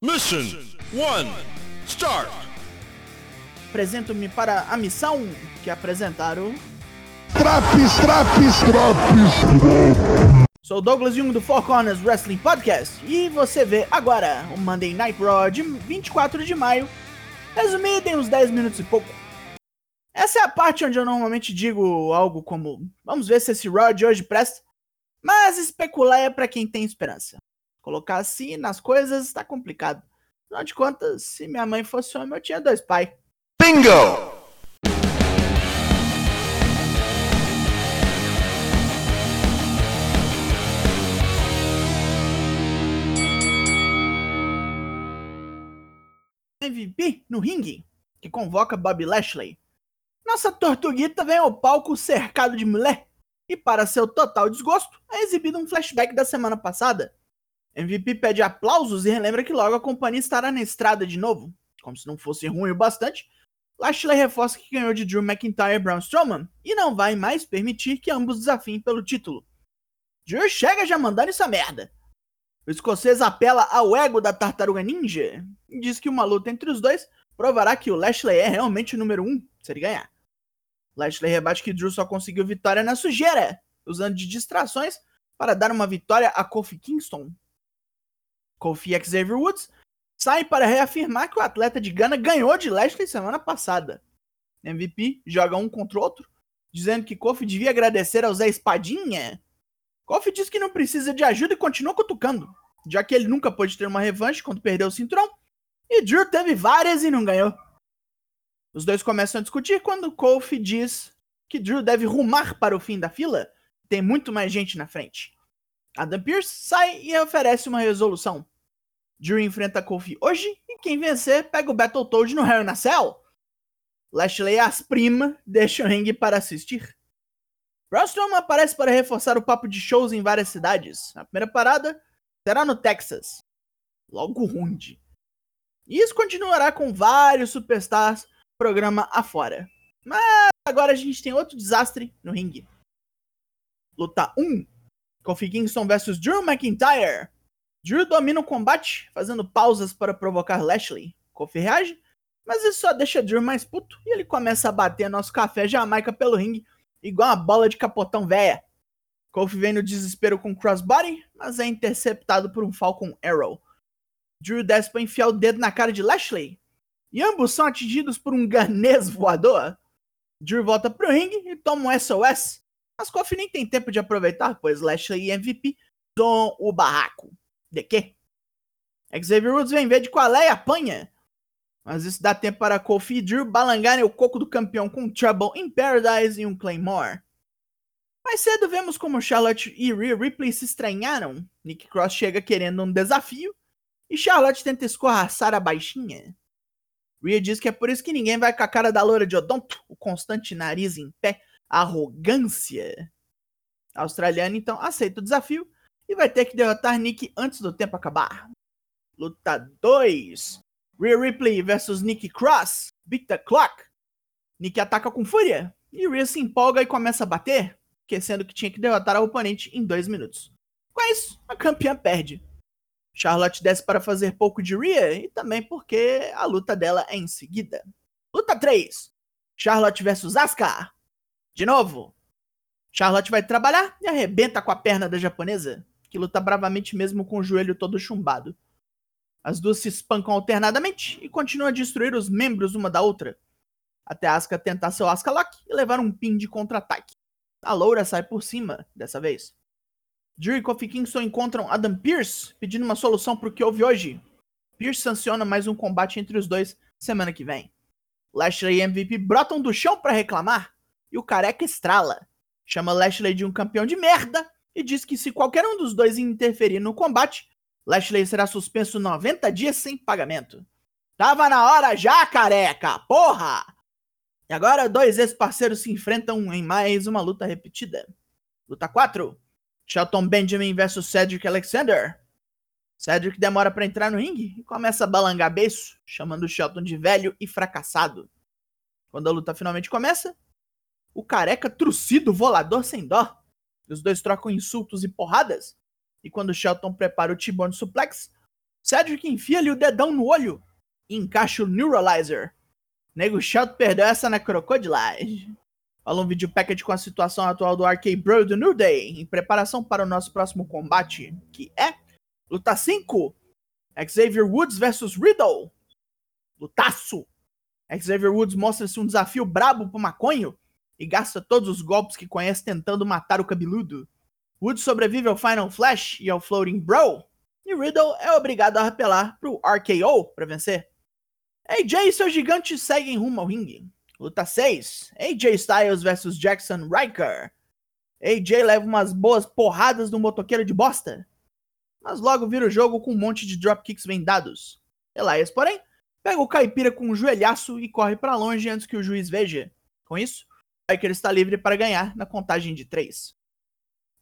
Mission 1 Start! Apresento-me para a missão que apresentaram. Traps, traps, traps. Sou Douglas Jung do Four Corners Wrestling Podcast e você vê agora o Monday Night Raw de 24 de maio, resumido em uns 10 minutos e pouco. Essa é a parte onde eu normalmente digo algo como: vamos ver se esse Raw de hoje presta, mas especular é para quem tem esperança. Colocar assim nas coisas tá complicado. Afinal de contas, se minha mãe fosse homem, eu tinha dois pais. Bingo! MVP no ringue, que convoca Bobby Lashley. Nossa tortuguita vem ao palco cercado de mulher, e para seu total desgosto, é exibido um flashback da semana passada. MVP pede aplausos e relembra que logo a companhia estará na estrada de novo. Como se não fosse ruim o bastante, Lashley reforça que ganhou de Drew McIntyre e Braun Strowman e não vai mais permitir que ambos desafiem pelo título. Drew chega já mandando essa merda. O escocês apela ao ego da tartaruga ninja e diz que uma luta entre os dois provará que o Lashley é realmente o número um se ele ganhar. Lashley rebate que Drew só conseguiu vitória na sujeira, usando de distrações para dar uma vitória a Kofi Kingston. Kofi e Xavier Woods saem para reafirmar que o atleta de Gana ganhou de Lashley semana passada. MVP joga um contra o outro, dizendo que Kofi devia agradecer ao Zé Espadinha. Kofi diz que não precisa de ajuda e continua cutucando, já que ele nunca pôde ter uma revanche quando perdeu o cinturão, e Drew teve várias e não ganhou. Os dois começam a discutir quando Kofi diz que Drew deve rumar para o fim da fila, tem muito mais gente na frente. Adam Pearce sai e oferece uma resolução. Drew enfrenta Kofi hoje e quem vencer pega o Battletoad no Hell in a Cell. Lashley as prima deixa o ringue para assistir. Braun Strowman aparece para reforçar o papo de shows em várias cidades. A primeira parada será no Texas, logo onde. E isso continuará com vários superstars programa afora. Mas agora a gente tem outro desastre no ringue. Luta 1. Kofi Kingston vs Drew McIntyre. Drew domina o combate, fazendo pausas para provocar Lashley. Kofi reage, mas isso só deixa Drew mais puto e ele começa a bater nosso café Jamaica pelo ringue, igual uma bola de capotão véia. Kofi vem no desespero com crossbody, mas é interceptado por um Falcon Arrow. Drew desce para enfiar o dedo na cara de Lashley, e ambos são atingidos por um ganês voador. Drew volta pro ringue e toma um SOS, mas Kofi nem tem tempo de aproveitar, pois Lashley e MVP dão o barraco. De quê? Xavier Woods vem ver de qual é e apanha. Mas isso dá tempo para Kofi e Drew balangarem o coco do campeão com Trouble in Paradise e um Claymore. Mais cedo vemos como Charlotte e Rhea Ripley se estranharam. Nick Cross chega querendo um desafio e Charlotte tenta escorraçar a baixinha. Rhea diz que é por isso que ninguém vai com a cara da loura de odonto, o constante nariz em pé, arrogância. A australiana então aceita o desafio e vai ter que derrotar Nick antes do tempo acabar. Luta 2. Rhea Ripley versus Nick Cross. Beat the clock. Nick ataca com fúria e Rhea se empolga e começa a bater, esquecendo que tinha que derrotar a oponente em dois minutos. Com isso, a campeã perde. Charlotte desce para fazer pouco de Rhea e também porque a luta dela é em seguida. Luta 3. Charlotte versus Asuka. De novo. Charlotte vai trabalhar e arrebenta com a perna da japonesa, que luta bravamente mesmo com o joelho todo chumbado. As duas se espancam alternadamente e continuam a destruir os membros uma da outra, até Asuka tentar seu Asuka Lock e levar um pin de contra-ataque. A loura sai por cima dessa vez. Drew e Kingston encontram Adam Pearce pedindo uma solução para o que houve hoje. Pearce sanciona mais um combate entre os dois semana que vem. Lashley e MVP brotam do chão para reclamar e o careca estrala. Chama Lashley de um campeão de merda e diz que se qualquer um dos dois interferir no combate, Lashley será suspenso 90 dias sem pagamento. Tava na hora já, careca! Porra! E agora dois ex-parceiros se enfrentam em mais uma luta repetida. Luta 4. Shelton Benjamin versus Cedric Alexander. Cedric demora para entrar no ringue e começa a balangar beiço, chamando Shelton de velho e fracassado. Quando a luta finalmente começa, o careca trucido volador sem dó. Os dois trocam insultos e porradas. E quando Shelton prepara o T-Bone Suplex, Cedric enfia-lhe o dedão no olho e encaixa o Neuralizer. Nego Chato perdeu essa na crocodilagem. Fala um vídeo package com a situação atual do RK Bro do New Day, em preparação para o nosso próximo combate, que é Luta 5, Xavier Woods versus Riddle. Lutaço! Xavier Woods mostra-se um desafio brabo pro maconho e gasta todos os golpes que conhece tentando matar o cabeludo. Woods sobrevive ao Final Flash e ao Floating Bro, e Riddle é obrigado a apelar pro RKO para vencer. AJ e seu gigante seguem rumo ao ringue. Luta 6: AJ Styles versus Jackson Riker. AJ leva umas boas porradas do motoqueiro de bosta, mas logo vira o jogo com um monte de dropkicks vendados. Elias, porém, pega o caipira com um joelhaço e corre para longe antes que o juiz veja. Com isso, Riker está livre para ganhar na contagem de 3.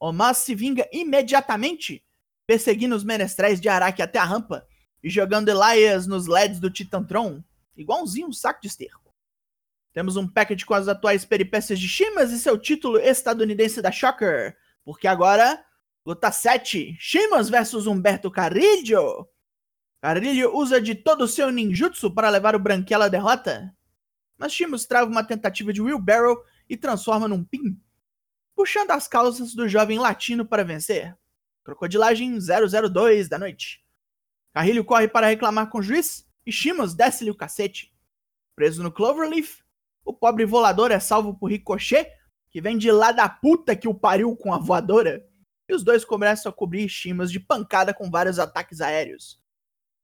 Omas se vinga imediatamente, perseguindo os menestréis de Araki até a rampa e jogando Elias nos LEDs do Titantron, igualzinho um saco de esterco. Temos um package com as atuais peripécias de Shimas e seu título estadunidense da Shocker, porque agora, luta 7, Shimas versus Humberto Carrillo. Carrillo usa de todo o seu ninjutsu para levar o Branquela à derrota, mas Shimas trava uma tentativa de wheelbarrow e transforma num pin, puxando as calças do jovem latino para vencer. Crocodilagem 002 da noite. Carrilho corre para reclamar com o juiz e Shimas desce-lhe o cacete. Preso no Cloverleaf, o pobre volador é salvo por Ricochet, que vem de lá da puta que o pariu com a voadora, e os dois começam a cobrir Shimas de pancada com vários ataques aéreos.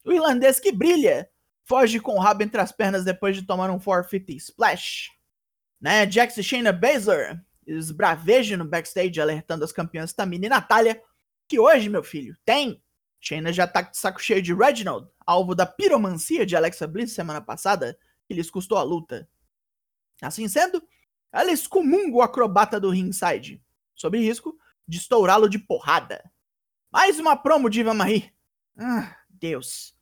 O irlandês que brilha foge com o rabo entre as pernas depois de tomar um 450 splash. Né, Jax e Shayna Baszler esbravejam no backstage alertando as campeãs Tamina e Natália que hoje, meu filho, tem. Shayna já tá de saco cheio de Reginald, alvo da piromancia de Alexa Bliss semana passada, que lhes custou a luta. Assim sendo, ela excomunga o acrobata do ringside, sob risco de estourá-lo de porrada. Mais uma promo de Iva Marie. Ah, Deus.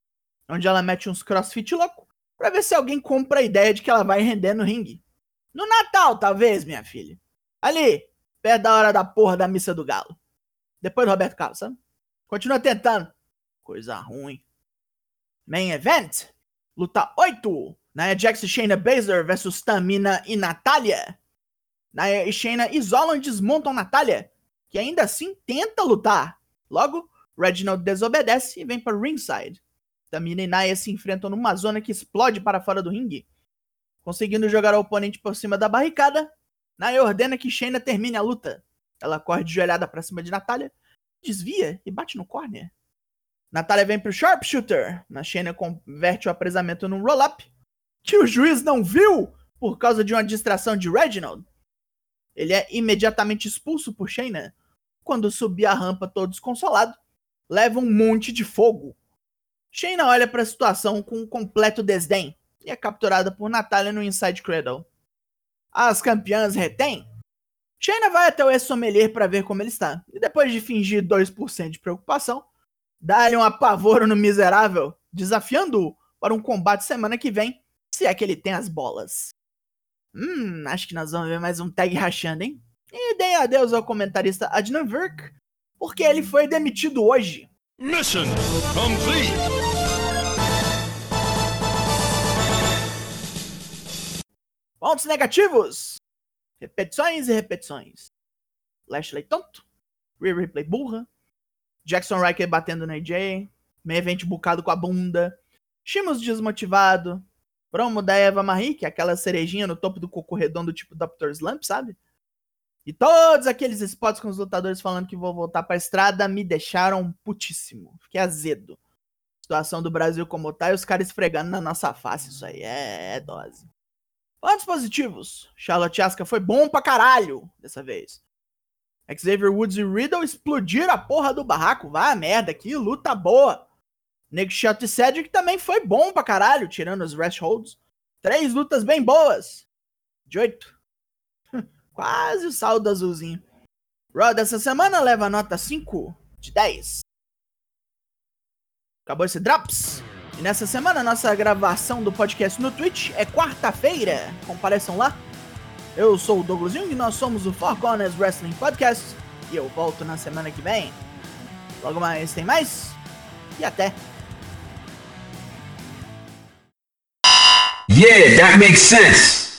Onde ela mete uns crossfit louco pra ver se alguém compra a ideia de que ela vai render no ringue. No Natal, talvez, minha filha. Ali, perto da hora da porra da missa do galo. Depois do Roberto Carlos, sabe? Continua tentando. Coisa ruim. Main Event. Luta 8. Nia Jax e Shayna Baszler versus Tamina e Natália. Nia e Shayna isolam e desmontam Natália, que ainda assim tenta lutar. Logo, Reginald desobedece e vem para ringside. Tamina e Nia se enfrentam numa zona que explode para fora do ringue. Conseguindo jogar o oponente por cima da barricada, Nia ordena que Shayna termine a luta. Ela corre de joelhada para cima de Natália, desvia e bate no corner. Natália vem pro sharpshooter, mas Shayna converte o apresamento num roll-up, que o juiz não viu por causa de uma distração de Reginald. Ele é imediatamente expulso por Shayna. Quando subir a rampa todo desconsolado, leva um monte de fogo. Shayna olha para a situação com completo desdém e é capturada por Natália no Inside Cradle. As campeãs retêm. Shayna vai até o ex-sommelier para ver como ele está, e depois de fingir 2% de preocupação, dá-lhe um apavoro no miserável, desafiando-o para um combate semana que vem, se é que ele tem as bolas. Hum, acho que nós vamos ver mais um tag rachando, hein? E dei adeus ao comentarista Adnan Virk, porque ele foi demitido hoje. Mission complete. Pontos negativos. Repetições e repetições. Lashley tonto. Rhea Ripley burra. Jackson Riker batendo no AJ. Main event bucado com a bunda. Shimos desmotivado. Promo da Eva Marie, que é aquela cerejinha no topo do coco redondo tipo Dr. Slump, sabe? E todos aqueles spots com os lutadores falando que vou voltar pra estrada me deixaram putíssimo. Fiquei azedo. Situação do Brasil como tá e os caras esfregando na nossa face. Isso aí é dose. Pontos positivos. Charlotte Asuka foi bom pra caralho dessa vez. Xavier Woods e Riddle explodiram a porra do barraco. Vai a merda, que luta boa. Nick Shot e Cedric também foi bom pra caralho, tirando os rest holds. Três lutas bem boas. De oito. Quase o saldo azulzinho. Raw dessa semana leva nota 5 de 10. Acabou esse Drops. E nessa semana, nossa gravação do podcast no Twitch é quarta-feira. Compareçam lá. Eu sou o Douglas Jung, nós somos o Four Corners Wrestling Podcast. E eu volto na semana que vem. Logo mais tem mais. E até. Yeah, that makes sense.